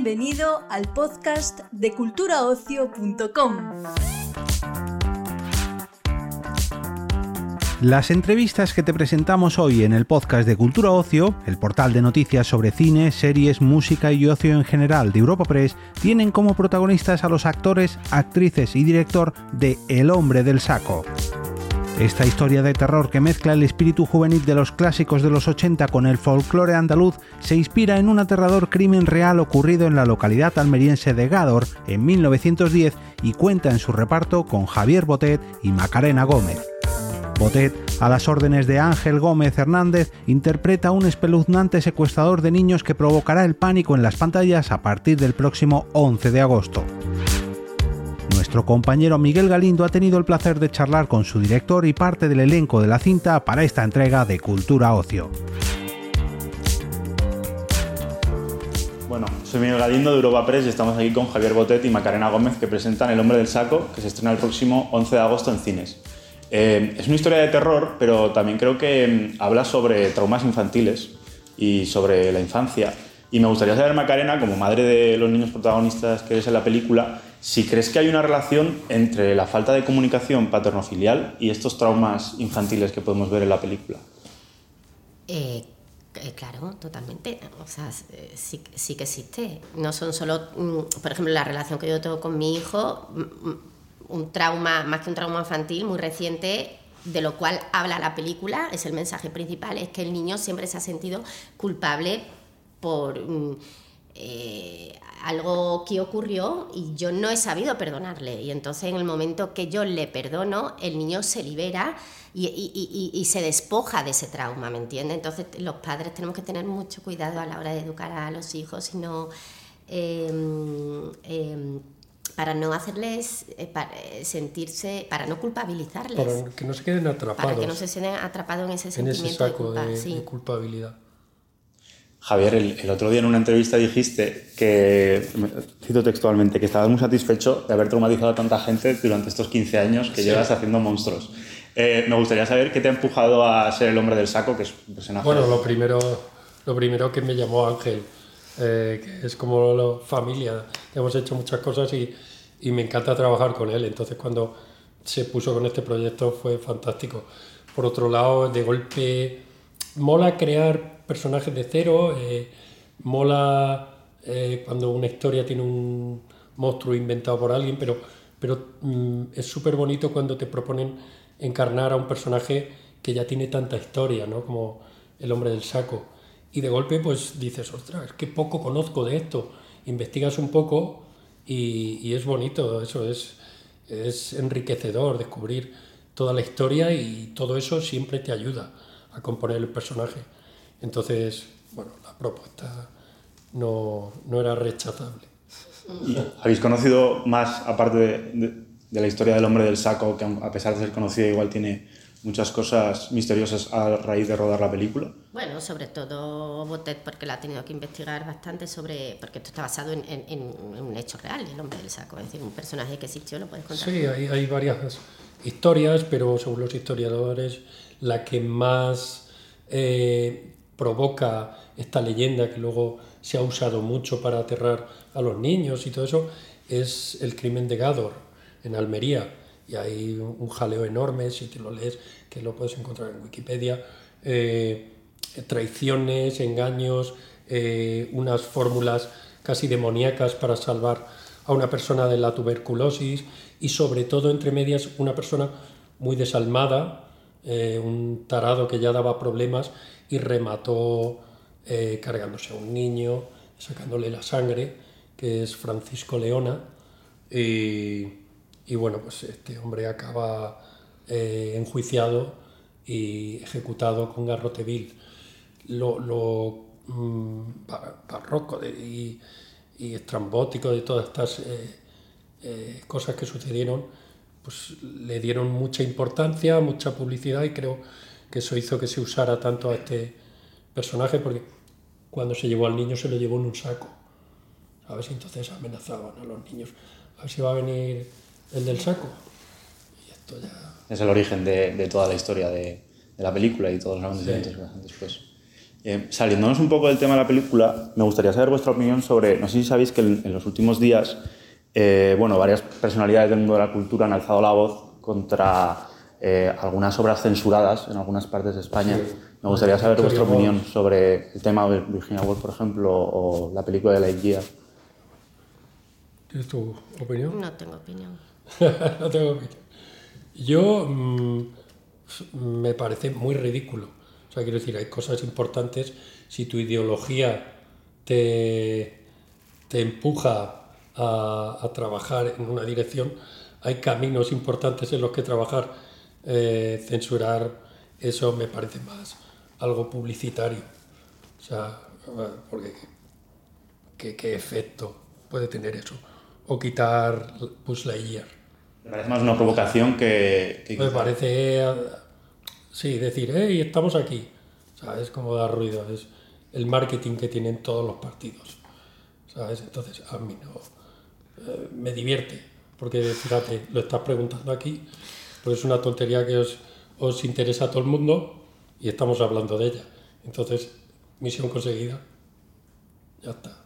Bienvenido al podcast de culturaocio.com. Las entrevistas que te presentamos hoy en el podcast de Cultura Ocio, el portal de noticias sobre cine, series, música y ocio en general de Europa Press, tienen como protagonistas a los actores, actrices y director de El hombre del saco. Esta historia de terror que mezcla el espíritu juvenil de los clásicos de los 80 con el folclore andaluz se inspira en un aterrador crimen real ocurrido en la localidad almeriense de Gádor en 1910 y cuenta en su reparto con Javier Botet y Macarena Gómez. Botet, a las órdenes de Ángel Gómez Hernández, interpreta un espeluznante secuestrador de niños que provocará el pánico en las pantallas a partir del próximo 11 de agosto. Nuestro compañero Miguel Galindo ha tenido el placer de charlar con su director y parte del elenco de la cinta para esta entrega de Cultura Ocio. Bueno, soy Miguel Galindo de Europa Press y estamos aquí con Javier Botet y Macarena Gómez que presentan El hombre del saco, que se estrena el próximo 11 de agosto en cines. Eh, es una historia de terror, pero también creo que mm, habla sobre traumas infantiles y sobre la infancia. Y me gustaría saber, Macarena, como madre de los niños protagonistas que eres en la película, si crees que hay una relación entre la falta de comunicación paterno-filial y estos traumas infantiles que podemos ver en la película. Eh, eh, claro, totalmente. O sea, sí, sí, que existe. No son solo, mm, por ejemplo, la relación que yo tengo con mi hijo, mm, mm, un trauma, más que un trauma infantil, muy reciente, de lo cual habla la película, es el mensaje principal, es que el niño siempre se ha sentido culpable por eh, algo que ocurrió y yo no he sabido perdonarle. Y entonces en el momento que yo le perdono, el niño se libera y, se despoja de ese trauma, ¿me entiendes? Entonces los padres tenemos que tener mucho cuidado a la hora de educar a los hijos y no... Em, em, para no hacerles eh, eh, sentirse, para no culpabilizarles. Para que no se queden atrapados. Para que no se queden atrapados en ese sentimiento de, culpabilidad. Javier, el, otro día en una entrevista dijiste que, cito textualmente, que estabas muy satisfecho de haber traumatizado a tanta gente durante estos 15 años que llevas haciendo monstruos. Eh, me gustaría saber qué te ha empujado a ser el hombre del saco, que es personaje. Bueno, lo primero, lo primero que me llamó Ángel, eh, que es como la familia, hemos hecho muchas cosas y, y me encanta trabajar con él. Entonces, cuando se puso con este proyecto fue fantástico. Por otro lado, de golpe, mola crear personajes de cero, eh, mola eh, cuando una historia tiene un monstruo inventado por alguien, pero, pero mm, es súper bonito cuando te proponen encarnar a un personaje que ya tiene tanta historia, ¿no? como el hombre del saco. Y de golpe pues dices, ostras, qué poco conozco de esto. Investigas un poco y, y es bonito, eso es, es enriquecedor descubrir toda la historia y todo eso siempre te ayuda a componer el personaje. Entonces, bueno, la propuesta no, no era rechazable. ¿Habéis conocido más, aparte de, de, la historia del hombre del saco, que a pesar de ser conocido igual tiene muchas cosas misteriosas a raíz de rodar la película? Bueno, sobre todo Botet, porque la ha tenido que investigar bastante sobre, porque esto está basado en, en, un hecho real, el hombre del saco, es decir, un personaje que existió, ¿lo puedes contar? Sí, hay, hay varias historias, pero según los historiadores, la que más eh, provoca esta leyenda que luego se ha usado mucho para aterrar a los niños y todo eso, es el crimen de Gador en Almería. Y hay un jaleo enorme, si te lo lees, que lo puedes encontrar en Wikipedia. Eh, traiciones, engaños, eh, unas fórmulas casi demoníacas para salvar a una persona de la tuberculosis y sobre todo entre medias una persona muy desalmada, eh, un tarado que ya daba problemas y remató eh, cargándose a un niño, sacándole la sangre, que es Francisco Leona. Y, bueno, pues este hombre acaba eh, enjuiciado y ejecutado con garrote vil. Lo, mm, barroco y, estrambótico de todas estas cosas que sucedieron, pues le dieron mucha importancia, mucha publicidad y creo que eso hizo que se usara tanto a este personaje porque cuando se llevó al niño se lo llevó en un saco. ¿Sabes? Y entonces amenazaban a los niños. A ver si va a venir el del saco. Y esto ya... Es el origen de, de toda la historia de, de, la película y todos los acontecimientos sí. después. Eh, saliéndonos un poco del tema de la película, me gustaría saber vuestra opinión sobre, no sé si sabéis que en, en los últimos días, eh, bueno, varias personalidades del mundo de la cultura han alzado la voz contra eh, algunas obras censuradas en algunas partes de España. Sí. Me gustaría saber Victoria vuestra opinión sobre el tema de Virginia Woolf, por ejemplo, o la película de Lightyear. ¿Tienes tu opinión? No tengo opinión. no tengo opinión. Yo mm, me parece muy ridículo. O sea, quiero decir, hay cosas importantes. Si tu ideología te, te empuja a, a trabajar en una dirección, hay caminos importantes en los que trabajar. Eh, censurar eso me parece más algo publicitario. O sea, porque ¿qué, qué efecto puede tener eso? O quitar Buzz Lightyear. Me parece más una provocación que... que Me parece, sí, decir, hey, estamos aquí. ¿Sabes? Como da ruido. Es el marketing que tienen todos los partidos. ¿Sabes? Entonces, a mí no. Eh, me divierte. Porque, fíjate, lo estás preguntando aquí, pues es una tontería que os, os interesa a todo el mundo y estamos hablando de ella. Entonces, misión conseguida. Ya está.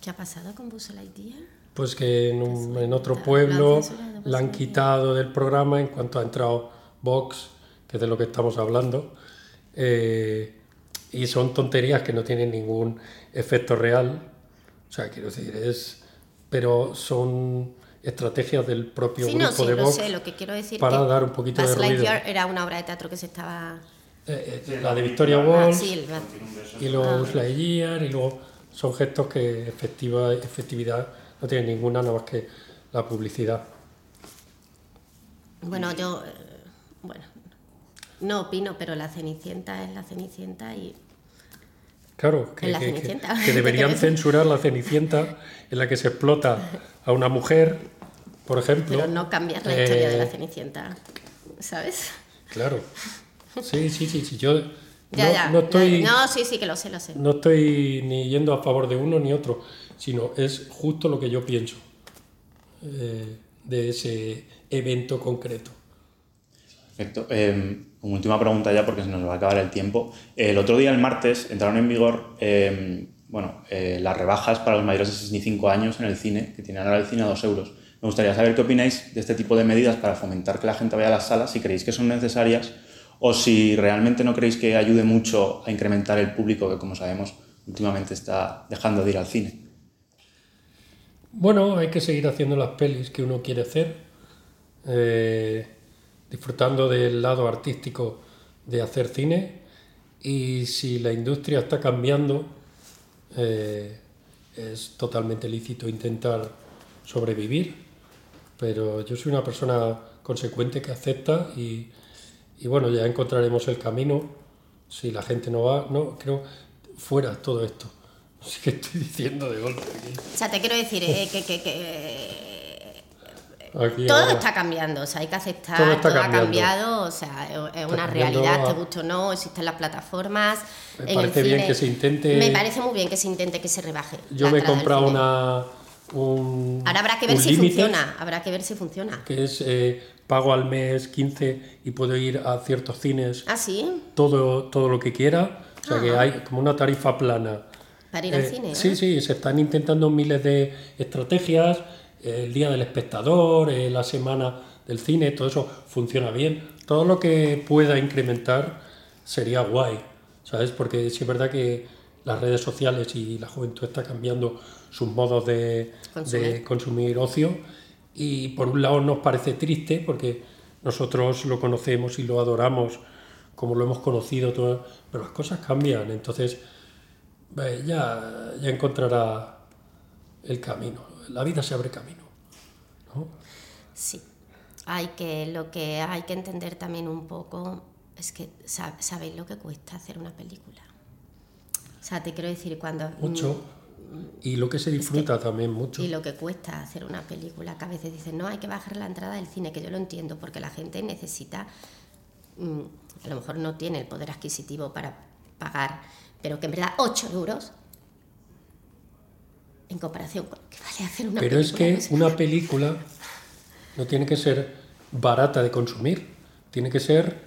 ¿Qué ha pasado con Buzz Lightyear? Pues que en, un- en otro pueblo la han quitado del programa en cuanto ha entrado Vox, que es de lo que estamos hablando, eh, y son tonterías que no tienen ningún efecto real. O sea, quiero decir, es. Pero son estrategias del propio Sí, grupo no, sí, de lo Vox sé. Lo que quiero decir para que dar un poquito Buzz de ruido. Era una obra de teatro que se estaba... Eh, eh, la de Victoria Ah, Woolf y luego Lightyear, y luego son gestos que efectiva, efectividad no tienen ninguna, nada más que la publicidad. Bueno, yo... eh, bueno, no opino, pero la Cenicienta es la Cenicienta y... Claro, que, que- que- Cenicienta. que deberían censurar la Cenicienta en la que se explota a una mujer, por ejemplo. Pero no cambiar la historia de la Eh, Cenicienta, ¿sabes? Claro. Sí, sí, sí, sí. Yo Ya, no, ya. no estoy, No, sí, sí, que lo sé, lo sé. no estoy ni yendo a favor de uno ni otro, sino es justo lo que yo pienso eh, de ese evento concreto. Perfecto. Eh, última pregunta ya, porque se nos va a acabar el tiempo. El otro día, el martes, entraron en vigor eh, bueno, eh, las rebajas para los mayores de 65 años en el cine, que tienen ahora el cine a 2 euros. Me gustaría saber qué opináis de este tipo de medidas para fomentar que la gente vaya a las salas, si creéis que son necesarias o si realmente no creéis que ayude mucho a incrementar el público que, como sabemos, últimamente está dejando de ir al cine. Bueno, hay que seguir haciendo las pelis que uno quiere hacer, eh, disfrutando del lado artístico de hacer cine y si la industria está cambiando, eh, es totalmente lícito intentar sobrevivir, pero yo soy una persona consecuente que acepta y, y bueno, ya encontraremos el camino. Si la gente no va, no, creo, fuera todo esto. Así que estoy diciendo de golpe aquí. O sea, te quiero decir eh, que- que, Aquí todo ahora. está cambiando, o sea, hay que aceptar, Todo todo, está ha cambiando. cambiado, o sea, es- una realidad, a- te guste o no, existen las plataformas. Me en el parece bien cine. que se intente- Me parece muy bien que se intente que se rebaje. Yo me he al comprado cine. una. Un, Ahora habrá que ver si funciona, habrá que ver si funciona. Que es eh, pago al mes 15 y puedo ir a ciertos cines Ah, sí, todo, todo lo que quiera. O sea que Ah. hay como una tarifa plana. para ir al Eh, cine. Sí, ¿eh? sí, se están intentando miles de estrategias. El día del espectador, eh, la semana del cine, todo eso funciona bien. Todo lo que pueda incrementar sería guay, ¿sabes? Porque sí es verdad que las redes sociales y la juventud está cambiando sus modos de Consumir. de consumir ocio. Y por un lado nos parece triste porque nosotros lo conocemos y lo adoramos como lo hemos conocido, todo, pero las cosas cambian. Entonces, eh, ya, ya encontrará el camino. La vida se abre camino. ¿no? Sí. Hay que, lo que hay que entender también un poco es que sa- sabéis lo que cuesta hacer una película. O sea, te quiero decir, cuando... Mucho. Y lo que se disfruta también mucho. Y lo que cuesta hacer una película, que a veces dicen, no, hay que bajar la entrada del cine, que yo lo entiendo, porque la gente necesita, mm, a lo mejor no tiene el poder adquisitivo para pagar, pero que en verdad 8 euros, en comparación con lo que vale hacer una Pero es película. que no es- una película no tiene que ser barata de consumir, tiene que ser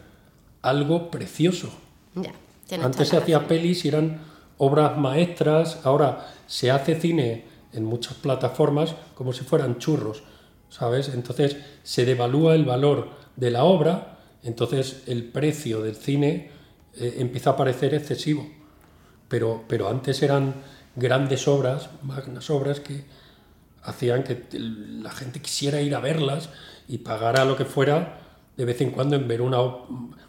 algo precioso. Ya. Antes se hacía pelis y eran obras maestras, ahora se hace cine en muchas plataformas como si fueran churros, ¿sabes? Entonces se devalúa el valor de la obra, entonces el precio del cine eh, empieza a parecer excesivo. Pero, pero antes eran grandes obras, magnas obras que hacían que la gente quisiera ir a verlas y pagara lo que fuera de vez en cuando en ver una...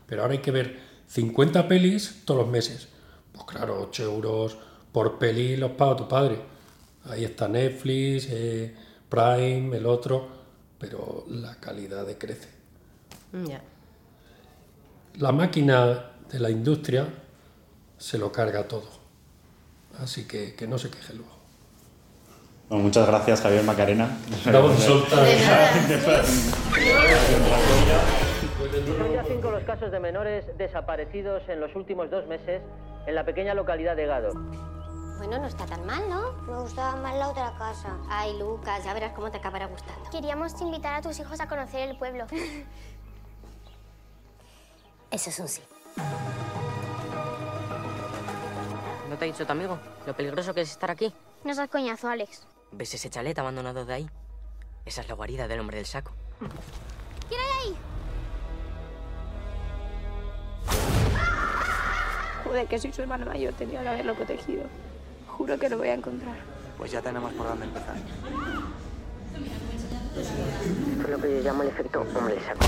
Pero ahora hay que ver 50 pelis todos los meses. Pues claro, 8 euros por peli los paga tu padre. Ahí está Netflix, eh, Prime, el otro, pero la calidad decrece. La máquina de la industria se lo carga todo. Así que que no se queje luego. Bueno, muchas gracias, Javier Macarena. Vamos. Son ya cinco los casos de menores desaparecidos en los últimos dos meses en la pequeña localidad de Gado. Bueno, no está tan mal, ¿no? Me gustaba más la otra casa. Ay, Lucas, ya verás cómo te acabará gustando. Queríamos invitar a tus hijos a conocer el pueblo. Eso es un sí. ¿No te ha dicho tu amigo lo peligroso que es estar aquí? No seas coñazo, Alex. ¿Ves ese chalet abandonado de ahí? Esa es la guarida del hombre del saco. ¿Quién hay ahí? Joder, que soy su hermano mayor, tenía que haberlo protegido. Juro que lo voy a encontrar. Pues ya tenemos por dónde empezar. Es lo que yo llamo el efecto hombre del saco.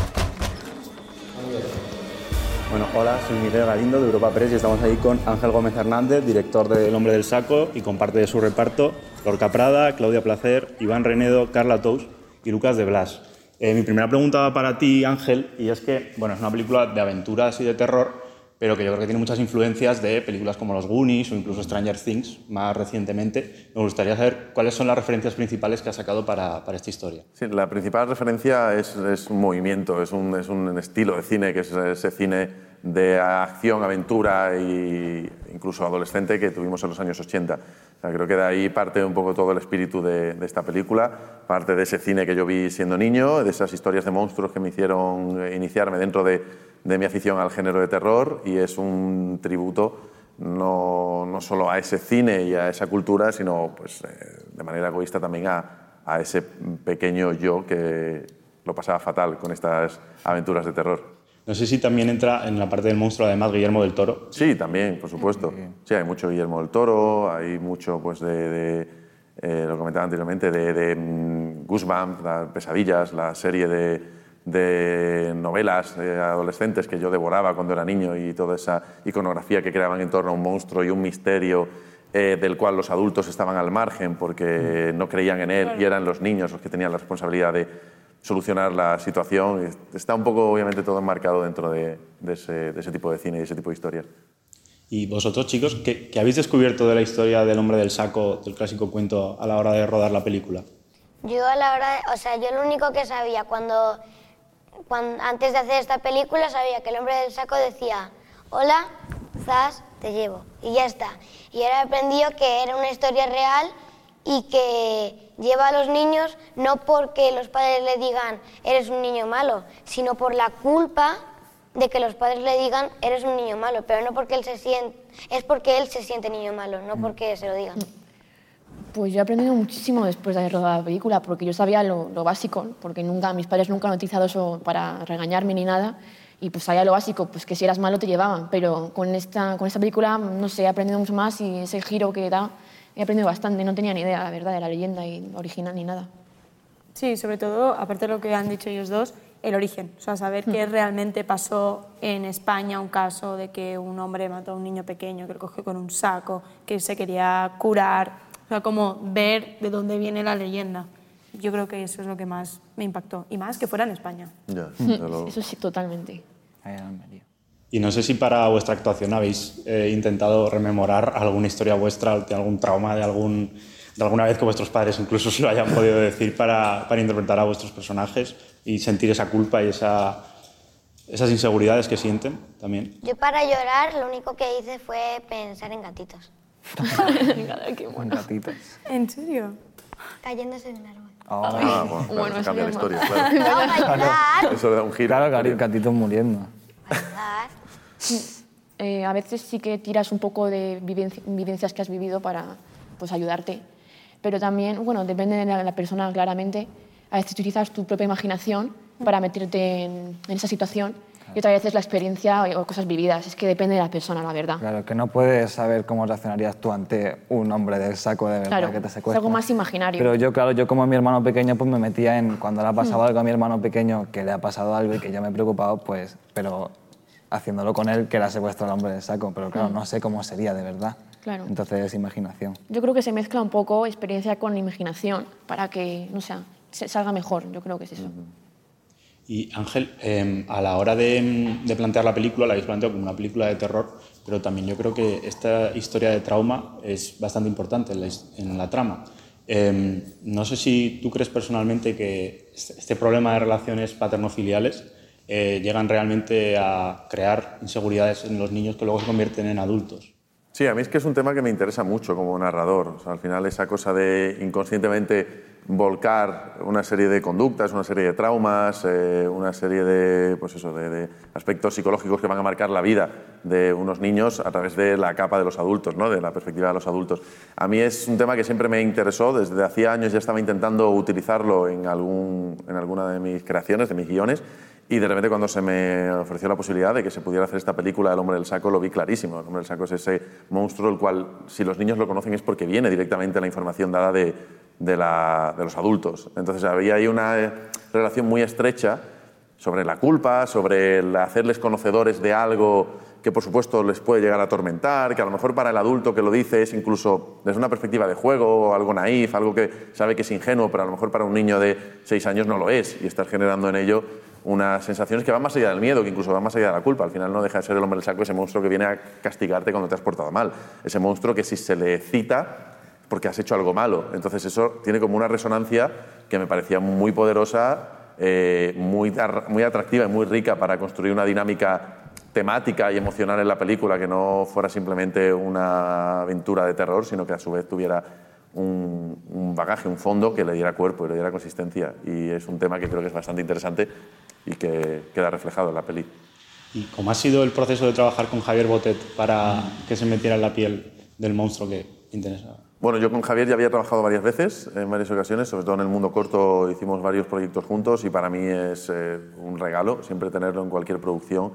Bueno, hola, soy Miguel Galindo de Europa Press y estamos ahí con Ángel Gómez Hernández, director de El Hombre del Saco, y con parte de su reparto, Lorca Prada, Claudia Placer, Iván Renedo, Carla Tous y Lucas de Blas. Eh, mi primera pregunta va para ti, Ángel, y es que, bueno, es una película de aventuras y de terror, pero que yo creo que tiene muchas influencias de películas como Los Goonies o incluso Stranger Things, más recientemente. Me gustaría saber cuáles son las referencias principales que has sacado para, para esta historia. La principal referencia es, es un movimiento, es un, es un estilo de cine, que es ese cine de acción, aventura e incluso adolescente que tuvimos en los años 80. O sea, creo que de ahí parte un poco todo el espíritu de, de, esta película, parte de ese cine que yo vi siendo niño, de esas historias de monstruos que me hicieron iniciarme dentro de, de mi afición al género de terror y es un tributo no, no solo a ese cine y a esa cultura, sino pues, eh, de manera egoísta también a, a ese pequeño yo que lo pasaba fatal con estas aventuras de terror. No sé si también entra en la parte del monstruo, además, Guillermo del Toro. Sí, también, por supuesto. Sí, hay mucho Guillermo del Toro, hay mucho, pues, de, de eh, lo comentaba anteriormente, de, de um, Goosebumps, las pesadillas, la serie de, de novelas de adolescentes que yo devoraba cuando era niño y toda esa iconografía que creaban en torno a un monstruo y un misterio eh, del cual los adultos estaban al margen porque no creían en él y eran los niños los que tenían la responsabilidad de solucionar la situación. Está un poco, obviamente, todo enmarcado dentro de, de, ese, de ese, tipo de cine y ese tipo de historias. ¿Y vosotros, chicos, qué, qué, habéis descubierto de la historia del hombre del saco, del clásico cuento, a la hora de rodar la película? Yo a la hora, de, o sea, yo lo único que sabía cuando, cuando, antes de hacer esta película, sabía que el hombre del saco decía, hola, zas, te llevo, y ya está. Y ahora he aprendido que era una historia real y que lleva a los niños no porque los padres le digan eres un niño malo, sino por la culpa de que los padres le digan eres un niño malo, pero no porque él se siente, es porque él se siente niño malo, no porque se lo digan. Pues yo he aprendido muchísimo después de haber rodado la película, porque yo sabía lo, lo, básico, porque nunca, mis padres nunca han utilizado eso para regañarme ni nada, y pues sabía lo básico, pues que si eras malo te llevaban, pero con esta, con esta película, no sé, he aprendido mucho más y ese giro que da, he aprendido bastante, no tenía ni idea, la verdad, de la leyenda y original ni nada. Sí, sobre todo, aparte de lo que han dicho ellos dos, el origen, o sea, saber qué realmente pasó en España, un caso de que un hombre mató a un niño pequeño, que lo cogió con un saco, que se quería curar, sea, como ver de dónde viene la leyenda. Yo creo que eso es lo que más me impactó, y más que fuera en España. Ya, lo... Eso sí, totalmente. Y no sé si para vuestra actuación habéis eh, intentado rememorar alguna historia vuestra, de algún trauma, de, algún, de alguna vez que vuestros padres incluso se lo hayan podido decir para, para interpretar a vuestros personajes y sentir esa culpa y esa, esas inseguridades que sienten también. Yo para llorar lo único que hice fue pensar en gatitos. Qué bueno. gatitos. ¿En serio? Cayéndose de un árbol. Oh, ah, bueno, claro, bueno, eso cambia la eso historia, claro. Llorar. Eso da un giro. Claro, gatitos muriendo. Eh, a veces sí que tiras un poco de vivenci- vivencias que has vivido para pues, ayudarte. Pero también, bueno, depende de la, la persona claramente. A veces utilizas tu propia imaginación para meterte en, en esa situación y otras veces la experiencia o, cosas vividas. Es que depende de la persona, la verdad. Claro, que no puedes saber cómo reaccionarías tú ante un hombre del saco de verdad Claro, que te es secuestra. algo más imaginario. Pero yo, claro, yo como mi hermano pequeño, pues me metía en cuando le ha pasado Mm. algo a mi hermano pequeño, que le ha pasado algo y que yo me he preocupado, pues, pero haciéndolo con él, que le ha secuestrado al hombre del saco. Pero claro, Mm. no sé cómo sería de verdad. Claro. Entonces es imaginación. Yo creo que se mezcla un poco experiencia con imaginación para que, no sé, salga mejor. Yo creo que es eso. Y Ángel, eh, a la hora de, de plantear la película, la habéis planteado como una película de terror, pero también yo creo que esta historia de trauma es bastante importante en la, trama. Eh, no sé si tú crees personalmente que este este problema de relaciones paterno-filiales eh, llegan realmente a crear inseguridades en los niños que luego se convierten en adultos. Sí, a mí es que es un tema que me interesa mucho como narrador. Al final esa cosa de inconscientemente volcar una serie de conductas, una serie de traumas, eh, una serie de, pues eso, de aspectos psicológicos que van a marcar la vida de unos niños a través de la capa de los adultos, ¿no? de la perspectiva de los adultos. A mí es un tema que siempre me interesó, desde hacía años ya estaba intentando utilizarlo en, algún, en alguna de mis creaciones, de mis guiones, y de repente cuando se me ofreció la posibilidad de que se pudiera hacer esta película El hombre del saco, lo vi clarísimo. El hombre del saco es ese monstruo el cual, si los niños lo conocen, es porque viene directamente la información dada de, de, de los adultos. Entonces había ahí una eh, relación muy estrecha sobre la culpa, sobre el hacerles conocedores de algo que por supuesto les puede llegar a atormentar, que a lo mejor para el adulto que lo dice es incluso desde una perspectiva de juego, algo naif, algo que sabe que es ingenuo, pero a lo mejor para un niño de seis años no lo es, y estar generando en ello unas sensaciones que van más allá del miedo, que incluso van más allá de la culpa. Al final no deja de ser el hombre del saco ese monstruo que viene a castigarte cuando te has portado mal, ese monstruo que si se le cita porque has hecho algo malo. Entonces eso tiene como una resonancia que me parecía muy poderosa, eh, muy, muy atractiva y muy rica para construir una dinámica temática y emocional en la película que no fuera simplemente una aventura de terror, sino que a su vez tuviera un, un bagaje, un fondo que le diera cuerpo y le diera consistencia. Y es un tema que creo que es bastante interesante y que queda reflejado en la peli. ¿Y cómo ha sido el proceso de trabajar con Javier Botet para que se metiera en la piel del monstruo que interesaba? Bueno, yo con Javier ya había trabajado varias veces, en varias ocasiones, sobre todo en el mundo corto hicimos varios proyectos juntos y para mí es eh, un regalo siempre tenerlo en cualquier producción.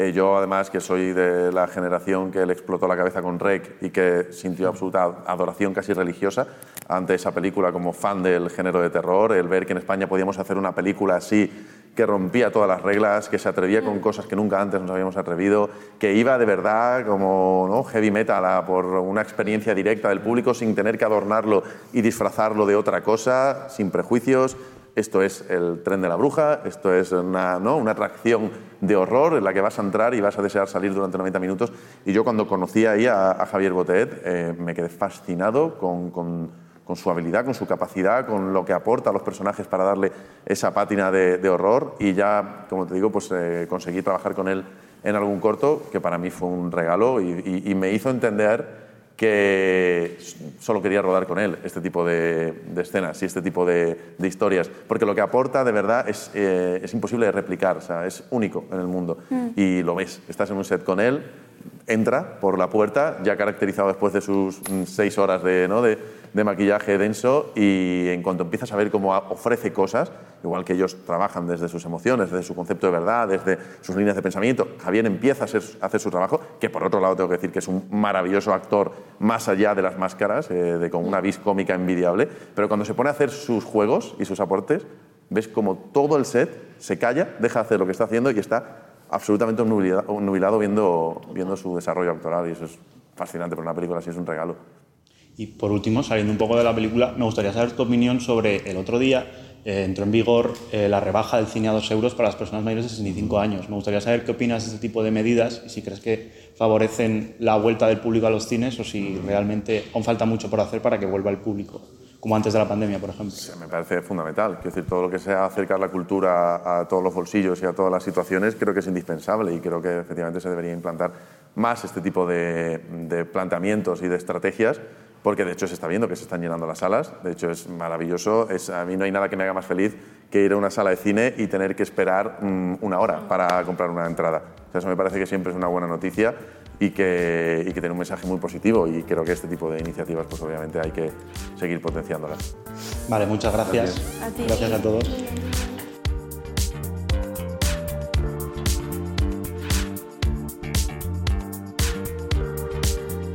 Eh, yo además que soy de la generación que le explotó la cabeza con Rec y que sintió absoluta adoración casi religiosa ante esa película como fan del género de terror, el ver que en España podíamos hacer una película así que rompía todas las reglas, que se atrevía con cosas que nunca antes nos habíamos atrevido, que iba de verdad como ¿no? heavy metal a por una experiencia directa del público sin tener que adornarlo y disfrazarlo de otra cosa, sin prejuicios. Esto es el tren de la bruja, esto es una, atracción de horror en la que vas a entrar y vas a desear salir durante 90 minutos. Y yo cuando conocí ahí a, Javier Botet eh, me quedé fascinado con, su habilidad, con su capacidad, con lo que aporta a los personajes para darle esa pátina de, horror. Y ya, como te digo, pues eh, conseguí trabajar con él en algún corto que para mí fue un regalo y me hizo entender que solo quería rodar con él este tipo de, de escenas y este tipo de, de historias, porque lo que aporta de verdad es, eh, es imposible de replicar, o sea, es único en el mundo. Mm. Y lo ves, estás en un set con él, entra por la puerta, ya caracterizado después de sus mm, seis horas de, ¿no? de, de maquillaje denso, y en cuanto empiezas a ver cómo ofrece cosas, igual que ellos trabajan desde sus emociones, desde su concepto de verdad, desde sus líneas de pensamiento, Javier empieza a hacer su trabajo, que por otro lado tengo que decir que es un maravilloso actor más allá de las máscaras, eh, de con una vis cómica envidiable, pero cuando se pone a hacer sus juegos y sus aportes, ves como todo el set se calla, deja de hacer lo que está haciendo y está absolutamente nubilado, nubilado viendo, viendo su desarrollo actoral y eso es fascinante, pero una película así es un regalo. Y por último, saliendo un poco de la película, me gustaría saber tu opinión sobre el otro día. eh, entró en vigor eh, la rebaja del cine a 2 euros para las personas mayores de 65 años. Me gustaría saber qué opinas de este tipo de medidas y si crees que favorecen la vuelta del público a los cines o si realmente aún falta mucho por hacer para que vuelva el público, como antes de la pandemia, por ejemplo. Me parece fundamental. Quiero decir, todo lo que sea acercar la cultura a todos los bolsillos y a todas las situaciones creo que es indispensable y creo que efectivamente se debería implantar más este tipo de, de planteamientos y de estrategias porque de hecho se está viendo que se están llenando las salas, de hecho es maravilloso, es, a mí no hay nada que me haga más feliz que ir a una sala de cine y tener que esperar mm, una hora para comprar una entrada. O sea, eso me parece que siempre es una buena noticia y que, y que tiene un mensaje muy positivo y creo que este tipo de iniciativas pues obviamente hay que seguir potenciándolas. Vale, muchas gracias. A ti. Gracias a todos.